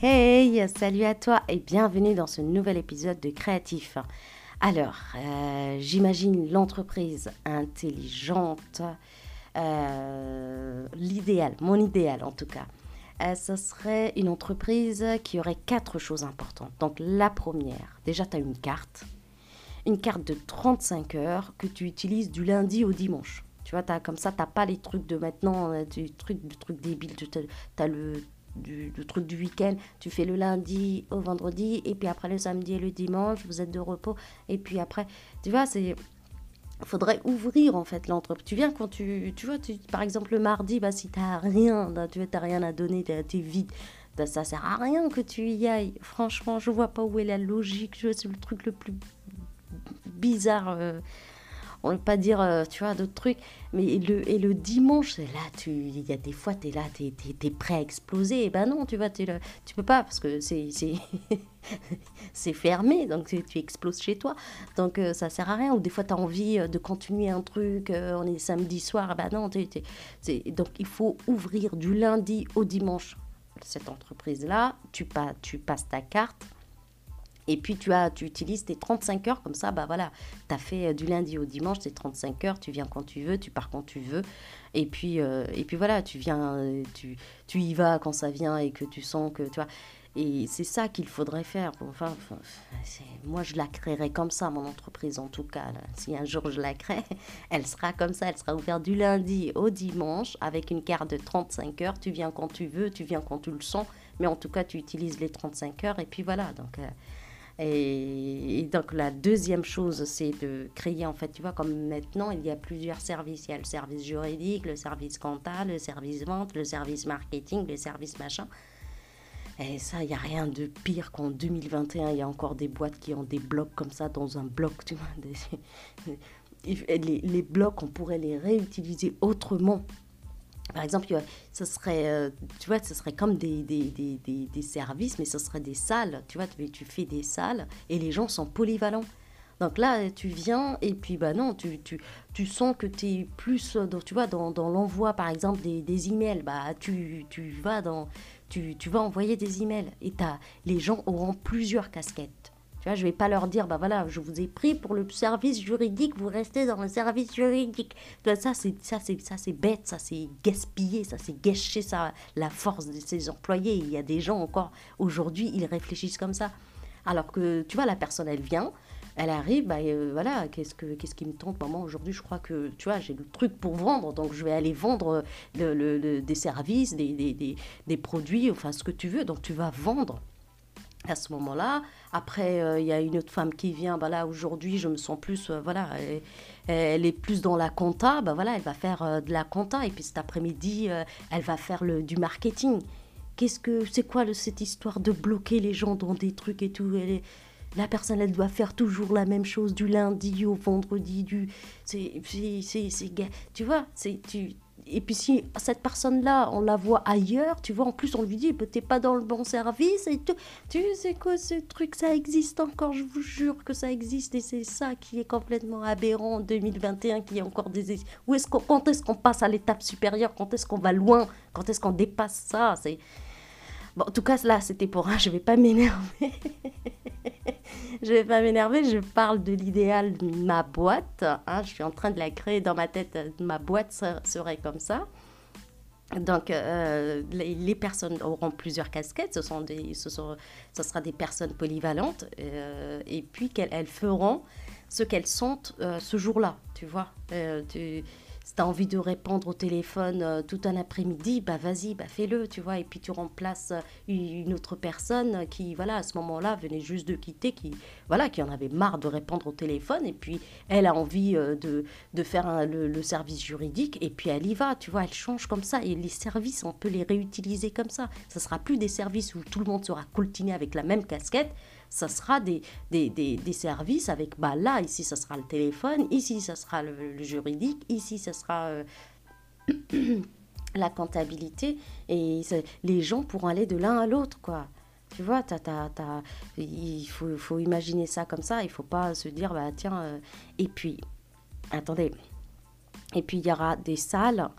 Hey, salut à toi et bienvenue dans ce nouvel épisode de Créatif. Alors, euh, j'imagine l'entreprise intelligente, euh, l'idéal, mon idéal en tout cas. Euh, ce serait une entreprise qui aurait quatre choses importantes. Donc la première, déjà tu as une carte, une carte de 35 heures que tu utilises du lundi au dimanche. Tu vois, as, comme ça, tu n'as pas les trucs de maintenant, du truc, du truc débile. Tu as le du, truc du week-end, tu fais le lundi au vendredi, et puis après le samedi et le dimanche, vous êtes de repos, et puis après, tu vois, c'est faudrait ouvrir en fait l'entreprise. Tu viens quand tu, tu vois, tu, par exemple le mardi, bah, si tu n'as rien, tu n'as rien à donner, tu es vide, bah, ça sert à rien que tu y ailles. Franchement, je vois pas où est la logique. C'est le truc le plus bizarre. Euh, on ne pas dire, euh, tu vois, d'autres trucs. Mais le, et le dimanche, là, il y a des fois, tu es là, tu es, prêt à exploser. Et ben non, tu vois, tu tu peux pas parce que c'est fermé, donc tu, exploses chez toi. Donc euh, ça sert à rien. Ou des fois, tu as envie euh, de continuer un truc, on est samedi soir, ben non, donc il faut ouvrir du lundi au dimanche cette entreprise-là. Tu, pas, tu passes ta carte et puis tu, as, tu utilises tes 35 heures comme ça, bah voilà, tu as fait euh, du lundi au dimanche tes 35 heures, tu viens quand tu veux, tu pars quand tu veux. Et puis, euh, et puis voilà, tu viens, euh, tu, tu y vas quand ça vient et que tu sens que tu vois. Et c'est ça qu'il faudrait faire. Enfin, moi, je la créerai comme ça, mon entreprise en tout cas. Si un jour je la crée, elle sera comme ça. Elle sera ouverte du lundi au dimanche avec une carte de 35 heures. Tu viens quand tu veux, tu viens quand tu le sens. Mais en tout cas, tu utilises les 35 heures. Et puis voilà. Donc, et, donc la deuxième chose, c'est de créer, en fait, tu vois, comme maintenant, il y a plusieurs services. Il y a le service juridique, le service comptable, le service vente, le service marketing, le service machin. Et ça, il n'y a rien de pire qu'en 2021, il y a encore des boîtes qui ont des blocs comme ça dans un bloc, tu vois. les, les blocs, on pourrait les réutiliser autrement. Par exemple, ce serait, euh, tu vois, ce serait comme des, des, des, des, services, mais ce serait des salles. Tu vois, tu, fais des salles et les gens sont polyvalents. Donc là, tu viens et puis, bah non, tu, tu, tu sens que tu es plus, dans, tu vois, dans, dans l'envoi, par exemple, des, des emails. Bah, tu, tu vas dans, tu, tu vas envoyer des emails et as, les gens auront plusieurs casquettes. Tu vois, je vais pas leur dire, bah voilà, je vous ai pris pour le service juridique, vous restez dans le service juridique. Ça, c'est ça, c'est ça, c'est bête, ça, c'est gaspiller, ça, c'est gâcher ça, la force de ses employés. Il y a des gens encore aujourd'hui, ils réfléchissent comme ça. Alors que, tu vois, la personne, elle vient, elle arrive, bah, euh, voilà, qu'est-ce, que, qu'est-ce qui me tente? Maman, aujourd'hui, je crois que, tu vois, j'ai le truc pour vendre, donc je vais aller vendre le, des services, des, des, des, produits, enfin, ce que tu veux. Donc, tu vas vendre à ce moment-là. Après, euh, il y a une autre femme qui vient, bah là, aujourd'hui, je me sens plus, euh, voilà, elle, est plus dans la compta, bah voilà, elle va faire euh, de la compta, et puis cet après-midi, elle va faire le, du marketing. Qu'est-ce que, c'est quoi cette histoire de bloquer les gens dans des trucs et tout? La personne, elle doit faire toujours la même chose du lundi au vendredi, du, c'est, tu vois, c'est, tu, et puis si cette personne-là, on la voit ailleurs, tu vois, en plus on lui dit, t'es pas dans le bon service, et tu, tu sais quoi ce truc, ça existe encore, je vous jure que ça existe, et c'est ça qui est complètement aberrant en 2021, qui est encore des... Où est-ce qu'on, quand est-ce qu'on passe à l'étape supérieure, quand est-ce qu'on va loin, quand est-ce qu'on dépasse ça, c'est... En tout cas, là, c'était pour un, je vais pas m'énerver. je vais pas m'énerver, je parle de l'idéal de ma boîte. Hein, je suis en train de la créer dans ma tête. Ma boîte serait comme ça. Donc, euh, les, personnes auront plusieurs casquettes. Ce, sont des, ce, sont, ce sera des personnes polyvalentes. Euh, et puis, qu'elles feront ce qu'elles euh, ce jour-là. Tu vois tu, tu envie de répondre au téléphone euh, tout un après-midi, bah vas-y, bah fais-le, tu vois. Et puis tu remplaces euh, une autre personne qui, voilà, à ce moment-là, venait juste de quitter, qui, voilà, qui en avait marre de répondre au téléphone. Et puis elle a envie euh, de, de faire le, service juridique. Et puis elle y va, tu vois, elle change comme ça. Et les services, on peut les réutiliser comme ça. Ça sera plus des services où tout le monde sera coltiné avec la même casquette ça sera des, des, des, services avec, bah là, ici, ça sera le téléphone, ici, ça sera le, juridique, ici, ça sera euh, la comptabilité, et les gens pourront aller de l'un à l'autre, quoi. Tu vois, il faut, faut, imaginer ça comme ça, il faut pas se dire, bah tiens, euh, et puis, attendez, et puis il y aura des salles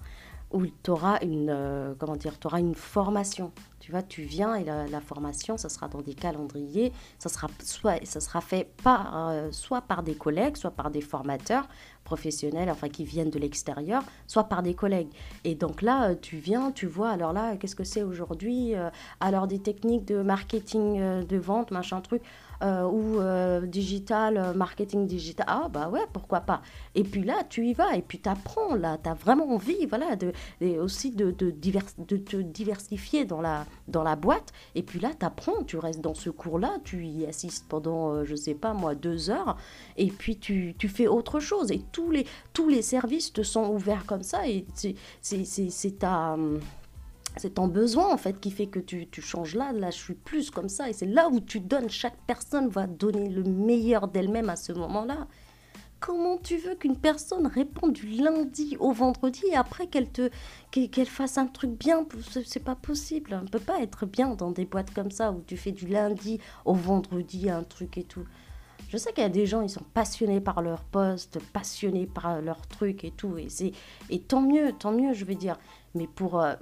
où tu auras une, euh, comment dire, auras une formation. Tu vois, tu viens et la, formation, ça sera dans des calendriers, ça sera, soit, ça sera fait par, euh, soit par des collègues, soit par des formateurs professionnels, enfin qui viennent de l'extérieur, soit par des collègues. Et donc là, euh, tu viens, tu vois, alors là, qu'est-ce que c'est aujourd'hui Alors des techniques de marketing, de vente, machin truc. Euh, ou euh, digital, euh, marketing digital. Ah bah ouais, pourquoi pas. Et puis là, tu y vas et puis tu apprends, là, tu as vraiment envie, voilà, de, aussi de, de, de, te diversifier dans la, dans la boîte. Et puis là, tu apprends, tu restes dans ce cours-là, tu y assistes pendant, je sais pas moi, deux heures, et puis tu, tu fais autre chose. Et tous les, tous les services te sont ouverts comme ça, et c'est ta... C'est ton besoin en fait qui fait que tu, tu, changes là, là je suis plus comme ça et c'est là où tu donnes, chaque personne va donner le meilleur d'elle-même à ce moment-là. Comment tu veux qu'une personne réponde du lundi au vendredi et après qu'elle te qu'elle fasse un truc bien? C'est pas possible. On ne peut pas être bien dans des boîtes comme ça où tu fais du lundi au vendredi un truc et tout. Je sais qu'il y a des gens, ils sont passionnés par leur poste, passionnés par leur truc et tout. Et, et tant mieux, tant mieux, je veux dire. Mais pour euh,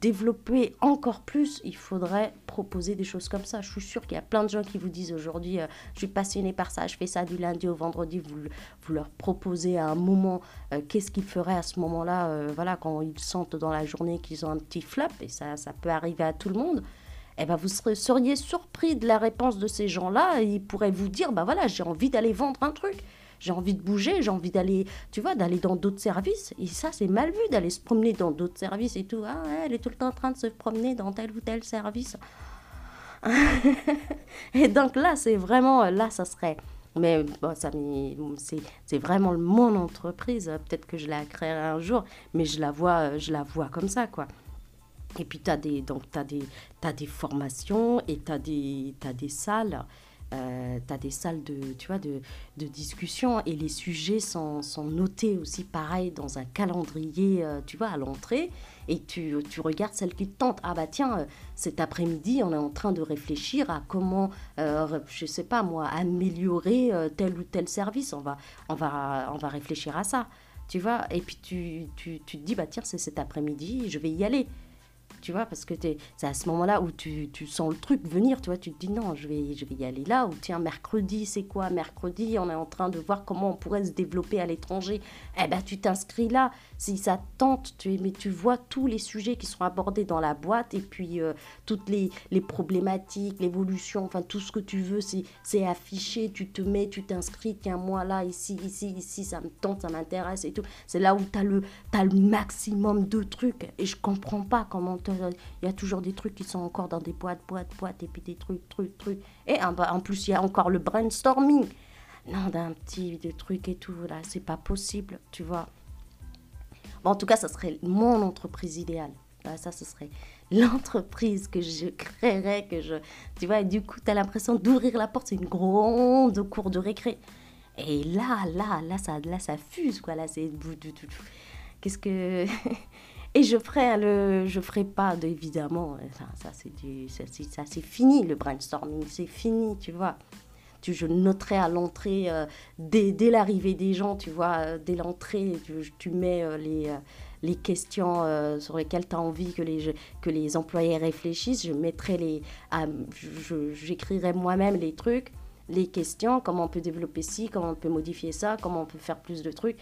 développer encore plus, il faudrait proposer des choses comme ça. Je suis sûre qu'il y a plein de gens qui vous disent aujourd'hui, euh, je suis passionné par ça, je fais ça du lundi au vendredi. Vous, leur proposez à un moment euh, qu'est-ce qu'ils feraient à ce moment-là, voilà, quand ils sentent dans la journée qu'ils ont un petit flop, et ça, ça peut arriver à tout le monde. Eh ben, vous seriez surpris de la réponse de ces gens-là. Ils pourraient vous dire, bah voilà, j'ai envie d'aller vendre un truc j'ai envie de bouger, j'ai envie d'aller, tu vois, d'aller dans d'autres services. Et ça, c'est mal vu d'aller se promener dans d'autres services et tout. Ah, elle est tout le temps en train de se promener dans tel ou tel service. et donc là, c'est vraiment, là, ça serait. Mais bon, ça, c'est vraiment mon entreprise. Peut-être que je la créerai un jour, mais je la vois, je la vois comme ça, quoi. Et puis, tu as des, as as des formations et tu as des salles euh, tu as des salles de, tu vois, de, de, discussion et les sujets sont, sont, notés aussi pareil dans un calendrier, euh, tu vois, à l'entrée. Et tu, tu, regardes celle qui te tente. Ah bah tiens, euh, cet après-midi, on est en train de réfléchir à comment, je sais pas moi, améliorer tel ou tel service. On va, on va, on va réfléchir à ça. Tu vois, et puis tu, tu, tu te dis, bah tiens, c'est cet après-midi, je vais y aller tu vois, parce que c'est à ce moment-là où tu, tu, sens le truc venir, tu vois, tu te dis non, je vais, je vais y aller là, ou tiens, mercredi, c'est quoi Mercredi, on est en train de voir comment on pourrait se développer à l'étranger. Eh ben, tu t'inscris là, si ça tente, tu, mais tu vois tous les sujets qui sont abordés dans la boîte, et puis euh, toutes les, les problématiques, l'évolution, enfin, tout ce que tu veux, c'est affiché, tu te mets, tu t'inscris, tiens, moi là, ici, ici, ici, ça me tente, ça m'intéresse et tout. C'est là où tu as, as, le maximum de trucs, et je comprends pas comment il y a toujours des trucs qui sont encore dans des boîtes, boîtes, boîtes, et puis des trucs, trucs, trucs. Et en, plus, il y a encore le brainstorming. Non, d'un petit de trucs et tout, là, c'est pas possible, tu vois. en tout cas, ça serait mon entreprise idéale. ça, ce serait l'entreprise que je créerais, que je... Tu vois, et du coup, tu as l'impression d'ouvrir la porte, c'est une grande cour de récré. Et là, là, là, ça, là, ça fuse, quoi. Là, c'est... Qu'est-ce que... Et je ferai le, je ferai pas évidemment, ça, ça c'est du, ça, c'est fini le brainstorming, c'est fini, tu vois. Tu, je noterai à l'entrée euh, dès, dès l'arrivée des gens, tu vois, euh, dès l'entrée, tu, mets euh, les, les questions sur lesquelles tu as envie que les, que les employés réfléchissent. Je mettrai les, j'écrirai moi-même les trucs, les questions, comment on peut développer ci, comment on peut modifier ça, comment on peut faire plus de trucs.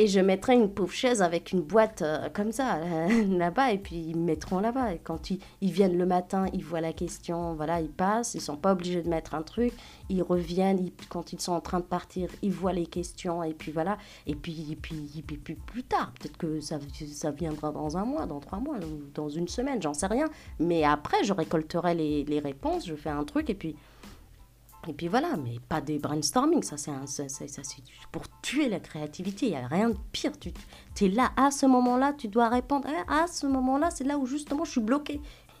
Et je mettrai une pauvre chaise avec une boîte euh, comme ça, là-bas, et puis ils me mettront là-bas. Et quand ils, ils, viennent le matin, ils voient la question, voilà, ils passent, ils sont pas obligés de mettre un truc, ils reviennent, quand ils sont en train de partir, ils voient les questions, et puis voilà. Et puis, et puis, et puis, plus tard, peut-être que ça, ça viendra dans un mois, dans trois mois, dans une semaine, j'en sais rien. Mais après, je récolterai les, les réponses, je fais un truc, et puis et puis voilà, mais pas des brainstorming, ça c'est pour tuer la créativité, il n'y a rien de pire. Tu, es là à ce moment-là, tu dois répondre. Eh, à ce moment-là, c'est là où justement je suis bloqué.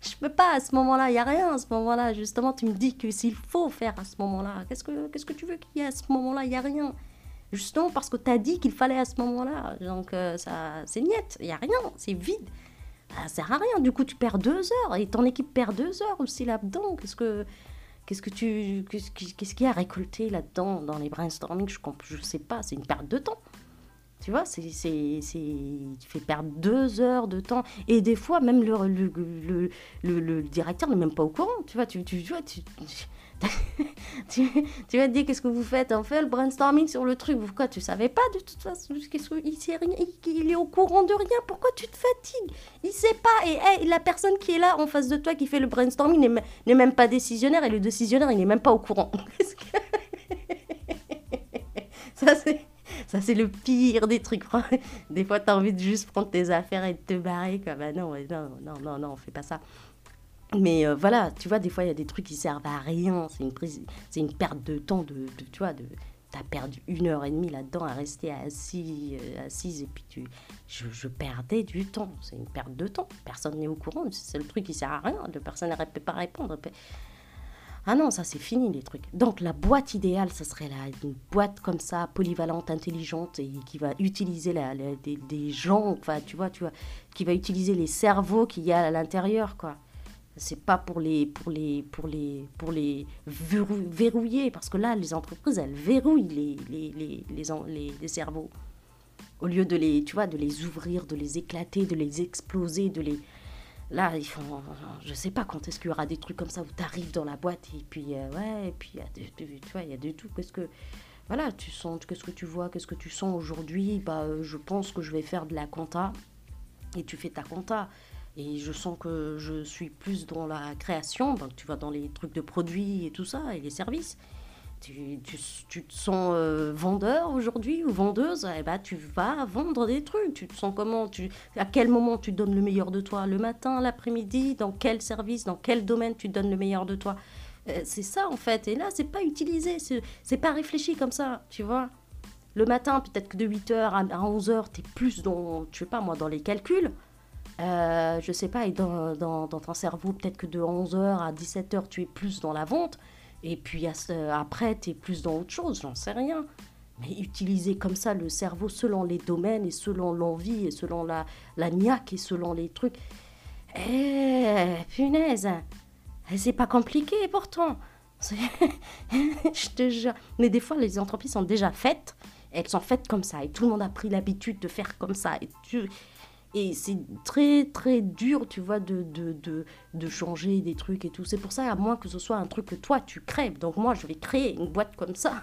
je peux pas à ce moment-là, il n'y a rien à ce moment-là. Justement, tu me dis que s'il faut faire à ce moment-là, qu'est-ce que, qu'est-ce que tu veux qu'il y ait à ce moment-là Il n'y a rien. Justement parce que tu as dit qu'il fallait à ce moment-là. Donc euh, ça, c'est niette, il n'y a rien, c'est vide. Ça sert à rien. Du coup, tu perds deux heures et ton équipe perd deux heures aussi là-dedans. Qu'est-ce que Qu'est-ce que tu, qu'est-ce qu'il y a à récolter là-dedans dans les brainstorming? Je ne sais pas, c'est une perte de temps. Tu vois, c'est, tu fais perdre deux heures de temps. Et des fois, même le, le, le, directeur n'est même pas au courant. Tu vois, tu, tu, tu vas te dire qu'est-ce que vous faites On fait le brainstorming sur le truc. Pourquoi tu savais pas de toute façon il, sait rien, il, est au courant de rien. Pourquoi tu te fatigues? Il sait pas. Et hey, la personne qui est là en face de toi qui fait le brainstorming n'est même pas décisionnaire. Et le décisionnaire, il n'est même pas au courant. Ça, c'est ça, c'est le pire des trucs. Des fois, tu as envie de juste prendre tes affaires et de te barrer. Comme, ah non, non, non, non, non, on fait pas ça. Mais euh, voilà, tu vois, des fois, il y a des trucs qui servent à rien. C'est une, une perte de temps. De, tu vois, de, as perdu une heure et demie là-dedans à rester assis, euh, assise et puis tu, je, perdais du temps. C'est une perte de temps. Personne n'est au courant. C'est le truc qui sert à rien. Personne ne peut pas répondre. Ah non, ça c'est fini les trucs. Donc la boîte idéale, ce serait là, une boîte comme ça, polyvalente, intelligente, et qui va utiliser la, des, gens, enfin tu vois, tu vois, qui va utiliser les cerveaux qu'il y a à l'intérieur, quoi. C'est pas pour les, pour les, pour les, pour les verrouiller, parce que là, les entreprises, elles verrouillent les, les, les, les, les cerveaux. Au lieu de les, tu vois, de les ouvrir, de les éclater, de les exploser, de les, Là, ils font, je sais pas quand est-ce qu'il y aura des trucs comme ça où tu arrives dans la boîte et puis, euh, ouais, et puis, tu vois, il y a de tout. Qu'est-ce que, voilà, tu sens, qu'est-ce que tu vois, qu'est-ce que tu sens aujourd'hui? Bah, euh, je pense que je vais faire de la compta et tu fais ta compta. Et je sens que je suis plus dans la création, donc tu vas dans les trucs de produits et tout ça, et les services tu, tu, te sens euh, vendeur aujourd'hui ou vendeuse, eh ben, tu vas vendre des trucs. Tu te sens comment? Tu, À quel moment tu donnes le meilleur de toi? Le matin, l'après-midi? Dans quel service? Dans quel domaine tu donnes le meilleur de toi? Euh, C'est ça en fait. Et là, c'est pas utilisé, c'est pas réfléchi comme ça, tu vois. Le matin, peut-être que de 8h à 11h, tu es plus dans, je sais pas moi, dans les calculs. Euh, je sais pas, et dans, dans, dans ton cerveau, peut-être que de 11h à 17h, tu es plus dans la vente. Et puis après, tu es plus dans autre chose, j'en sais rien. Mais utiliser comme ça le cerveau selon les domaines et selon l'envie et selon la, la niaque et selon les trucs. Eh, punaise, eh, c'est pas compliqué pourtant. Je te jure. Mais des fois, les entreprises sont déjà faites. Elles sont faites comme ça. Et tout le monde a pris l'habitude de faire comme ça. Et tu, et c'est très, très dur, tu vois, de, de, de, changer des trucs et tout. C'est pour ça, à moins que ce soit un truc que toi, tu crées. Donc moi, je vais créer une boîte comme ça.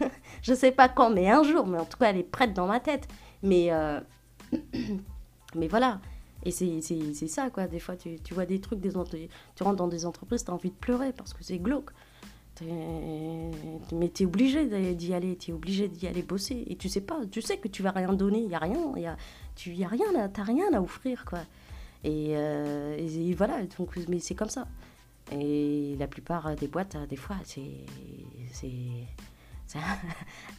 je sais pas quand, mais un jour. Mais en tout cas, elle est prête dans ma tête. Mais, euh, mais voilà. Et c'est ça, quoi. Des fois, tu, tu vois des trucs, des, tu rentres dans des entreprises, tu as envie de pleurer parce que c'est glauque. Mais tu es obligé d'y aller, tu es obligé d'y aller bosser. Et tu sais pas, tu sais que tu vas rien donner, il n'y a rien, y a, tu y a rien, t'as rien à offrir, quoi. Et, euh, et, voilà, donc, mais c'est comme ça. Et la plupart des boîtes, des fois, c'est c'est un,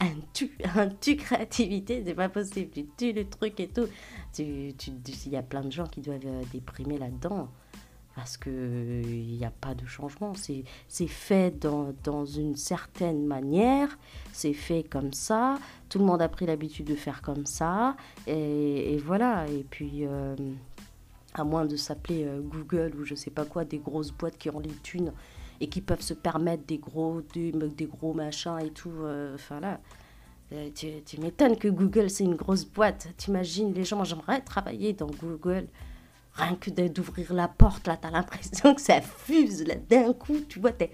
un, tu, un tu créativité, c'est pas possible. Tu tues le truc et tout. Il tu, y a plein de gens qui doivent euh, déprimer là-dedans parce qu'il n'y a pas de changement. C'est fait dans, une certaine manière, c'est fait comme ça, tout le monde a pris l'habitude de faire comme ça, et, voilà. Et puis, euh, à moins de s'appeler euh, Google ou je sais pas quoi, des grosses boîtes qui ont les thunes et qui peuvent se permettre des gros, des, gros machins et tout, euh, enfin là. Tu m'étonnes que Google c'est une grosse boîte. T'imagines les gens, j'aimerais travailler dans Google rien que d'ouvrir la porte, là, t'as l'impression que ça fuse, là, d'un coup, tu vois, t'es,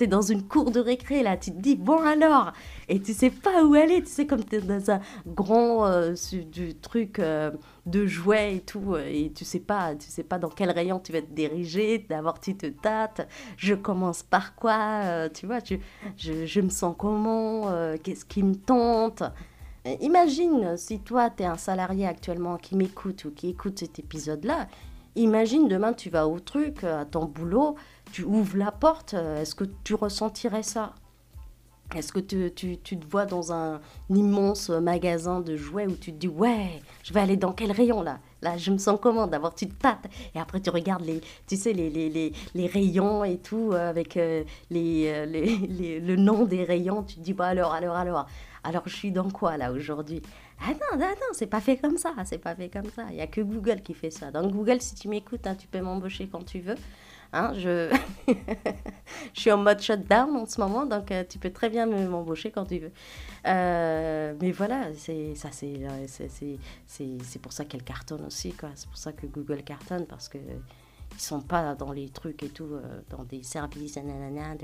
es dans une cour de récré, là, tu te dis, bon alors, et tu sais pas où aller, tu sais, comme t'es dans un grand euh, du truc euh, de jouets et tout, euh, et tu sais pas, tu sais pas dans quel rayon tu vas te diriger, d'abord tu te tâtes, je commence par quoi, tu vois, tu, je, je me sens comment, qu'est-ce qui me tente, imagine si toi, tu es un salarié actuellement qui m'écoute ou qui écoute cet épisode-là. Imagine demain, tu vas au truc, à ton boulot, tu ouvres la porte. Euh, est-ce que tu ressentirais ça? Est-ce que tu, tu, tu, te vois dans un, immense magasin de jouets où tu te dis Ouais, je vais aller dans quel rayon là? Là, je me sens comment D'abord, tu te tâtes et après, tu regardes les, tu sais, les, les, les, les rayons et tout euh, avec les, les, le nom des rayons. Tu te dis Bah alors, alors, alors. Alors je suis dans quoi là aujourd'hui Ah non, non, non, c'est pas fait comme ça, c'est pas fait comme ça. Il y a que Google qui fait ça. Dans Google, si tu m'écoutes, hein, tu peux m'embaucher quand tu veux. Hein, je... suis en mode shutdown en ce moment, donc euh, tu peux très bien m'embaucher quand tu veux. Euh, mais voilà, c'est ça, c'est c'est pour ça qu'elle cartonne aussi. C'est pour ça que Google cartonne parce que ils sont pas dans les trucs et tout, euh, dans des services, nanana,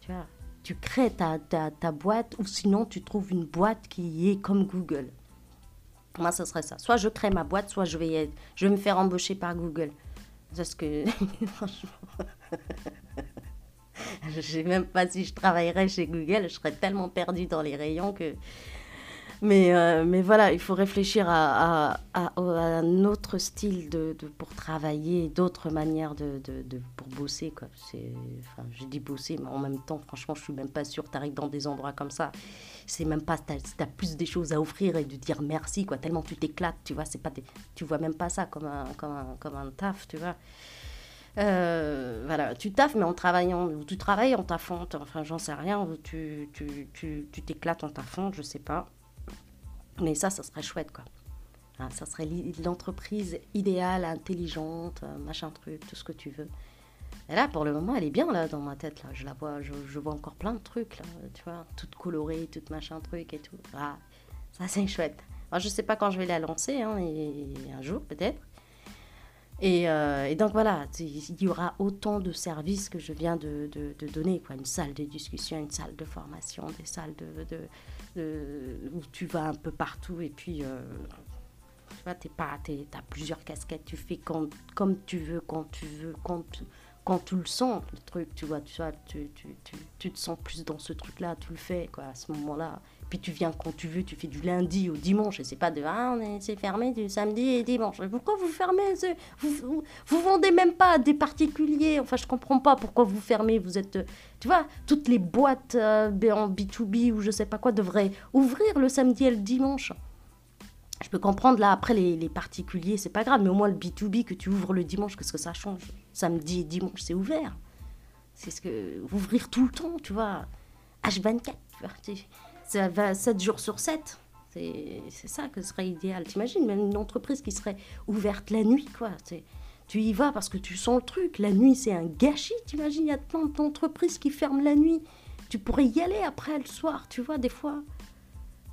tu vois. Tu crées ta, ta, boîte ou sinon tu trouves une boîte qui est comme Google. Moi, ce serait ça. Soit je crée ma boîte, soit je vais, je vais me faire embaucher par Google. Parce que, franchement, je sais même pas si je travaillerais chez Google, je serais tellement perdue dans les rayons que mais, euh, mais voilà, il faut réfléchir à, un autre style de, pour travailler, d'autres manières de, pour bosser. Quoi. Enfin, j'ai dit bosser, mais en même temps, franchement, je suis même pas sûre. Tu arrives dans des endroits comme ça, c'est même pas, tu as, plus des choses à offrir et de dire merci, quoi, tellement tu t'éclates, tu vois. Pas tu vois même pas ça comme un, comme un, comme un taf, tu vois. Euh, voilà, tu taffes, mais en travaillant, ou tu travailles en taffant, enfin, j'en sais rien, tu t'éclates tu, tu, tu en taffant, je sais pas. Mais ça, ça serait chouette, quoi. Hein, ça serait l'entreprise idéale, intelligente, euh, machin truc, tout ce que tu veux. Et là, pour le moment, elle est bien là dans ma tête. Là, je la vois, je, vois encore plein de trucs là, tu vois, toute colorée, toute machin truc et tout. Ah, ça c'est chouette. Alors, je sais pas quand je vais la lancer, hein, et, un jour peut-être. Et, euh, et, donc voilà, il y aura autant de services que je viens de, donner, quoi. Une salle de discussion, une salle de formation, des salles où tu vas un peu partout et puis euh, tu vois, pas, as plusieurs casquettes, tu fais comme tu veux, quand tu veux, quand tu, quand tu le sens, le truc, tu vois, tu, vois tu, tu, tu, tu te sens plus dans ce truc-là, tu le fais, quoi, à ce moment-là. Puis tu viens quand tu veux, tu fais du lundi au dimanche, et c'est pas de ah, c'est fermé du samedi et dimanche. Pourquoi vous fermez vous, vous, vendez même pas à des particuliers? Enfin, je comprends pas pourquoi vous fermez. Vous êtes, tu vois, toutes les boîtes euh, en B2B ou je sais pas quoi devraient ouvrir le samedi et le dimanche. Je peux comprendre là après les, particuliers, c'est pas grave, mais au moins le B2B que tu ouvres le dimanche, qu'est-ce que ça change? Samedi et dimanche, c'est ouvert. C'est ce que ouvrir tout le temps, tu vois. H24, tu vois ça va 7 jours sur 7. C'est ça que serait idéal. T'imagines, même une entreprise qui serait ouverte la nuit, quoi. Tu y vas parce que tu sens le truc. La nuit, c'est un gâchis. T'imagines, il y a plein d'entreprises qui ferment la nuit. Tu pourrais y aller après le soir, tu vois, des fois.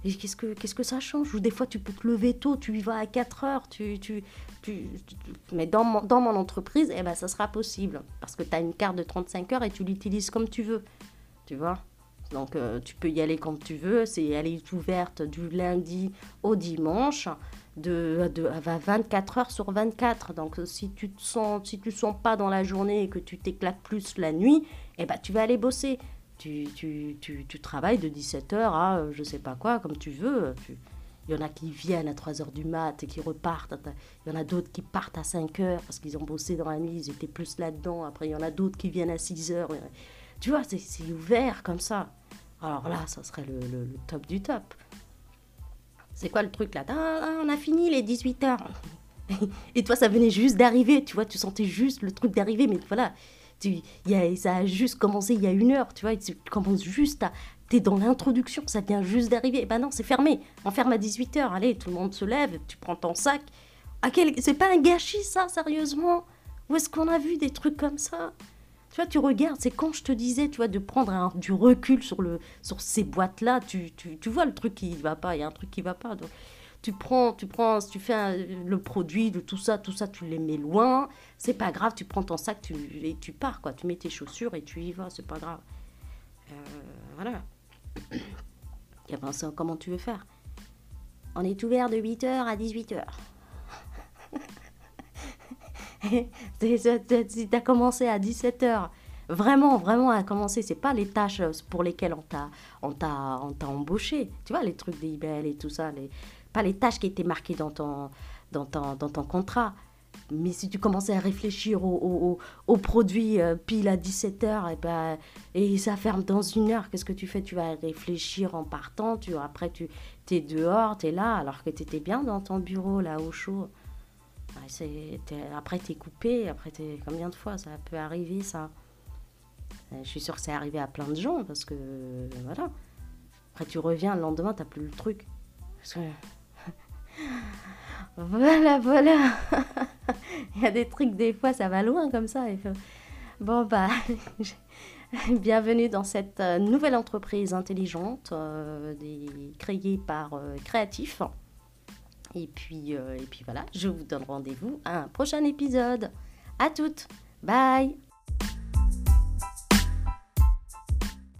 Et qu'est-ce que, que ça change? Ou des fois, tu peux te lever tôt, tu y vas à 4 heures. Tu, tu, tu, mais dans mon, dans mon entreprise, eh ben, ça sera possible. Parce que tu as une carte de 35 heures et tu l'utilises comme tu veux. Tu vois? Donc euh, tu peux y aller quand tu veux. C'est, elle est ouverte du lundi au dimanche de, de, 24 heures sur 24. Donc si tu te sens, si tu sens pas dans la journée et que tu t'éclates plus la nuit, eh ben, tu vas aller bosser. Tu, tu, tu, travailles de 17h à euh, je sais pas quoi, comme tu veux. Il y en a qui viennent à 3h du mat et qui repartent. Il y en a d'autres qui partent à 5h parce qu'ils ont bossé dans la nuit, ils étaient plus là-dedans. Après, il y en a d'autres qui viennent à 6h. Tu vois, c'est ouvert comme ça. Alors là, ça serait le, top du top. C'est quoi le truc là? Ah, On a fini les 18 heures. Et toi, ça venait juste d'arriver, tu vois, tu sentais juste le truc d'arriver, mais voilà, tu, y a, ça a juste commencé il y a une heure, tu vois, tu commences juste à... T'es dans l'introduction, ça vient juste d'arriver. Ben non, c'est fermé. On ferme à 18h. Allez, tout le monde se lève, tu prends ton sac. Quel... C'est pas un gâchis, ça, sérieusement? Où est-ce qu'on a vu des trucs comme ça? Tu vois, tu regardes, c'est quand je te disais, tu vois, de prendre du recul sur, le, sur ces boîtes-là, tu, tu, tu, vois le truc qui va pas, il y a un truc qui va pas. Donc, tu prends, tu prends, tu fais le produit, de tout ça, tout ça, tu les mets loin, c'est pas grave, tu prends ton sac tu, et tu pars, quoi. Tu mets tes chaussures et tu y vas, c'est pas grave. Euh, voilà. Et comment tu veux faire? On est ouvert de 8h à 18h. Si tu as commencé à 17h, vraiment, vraiment à commencer, c'est pas les tâches pour lesquelles on t'a, on t'a, on t'a embauché. Tu vois, les trucs des et tout ça, pas les tâches qui étaient marquées dans ton, dans ton, dans ton contrat. Mais si tu commençais à réfléchir au, au, produit euh, pile à 17h et, ben, et ça ferme dans une heure, qu'est-ce que tu fais? Tu vas réfléchir en partant, tu, après tu es dehors, tu es là, alors que tu étais bien dans ton bureau, là, au chaud après, t'es coupé. Après, es, combien de fois ça peut arriver, ça? Euh, Je suis sûre que c'est arrivé à plein de gens parce que, voilà. Après, tu reviens le lendemain, t'as plus le truc. Voilà, voilà. Il y a des trucs, des fois, ça va loin comme ça. Bon, bah, bienvenue dans cette euh, nouvelle entreprise intelligente euh, créée par euh. Et puis, et puis voilà, je vous donne rendez-vous à un prochain épisode. À toutes. Bye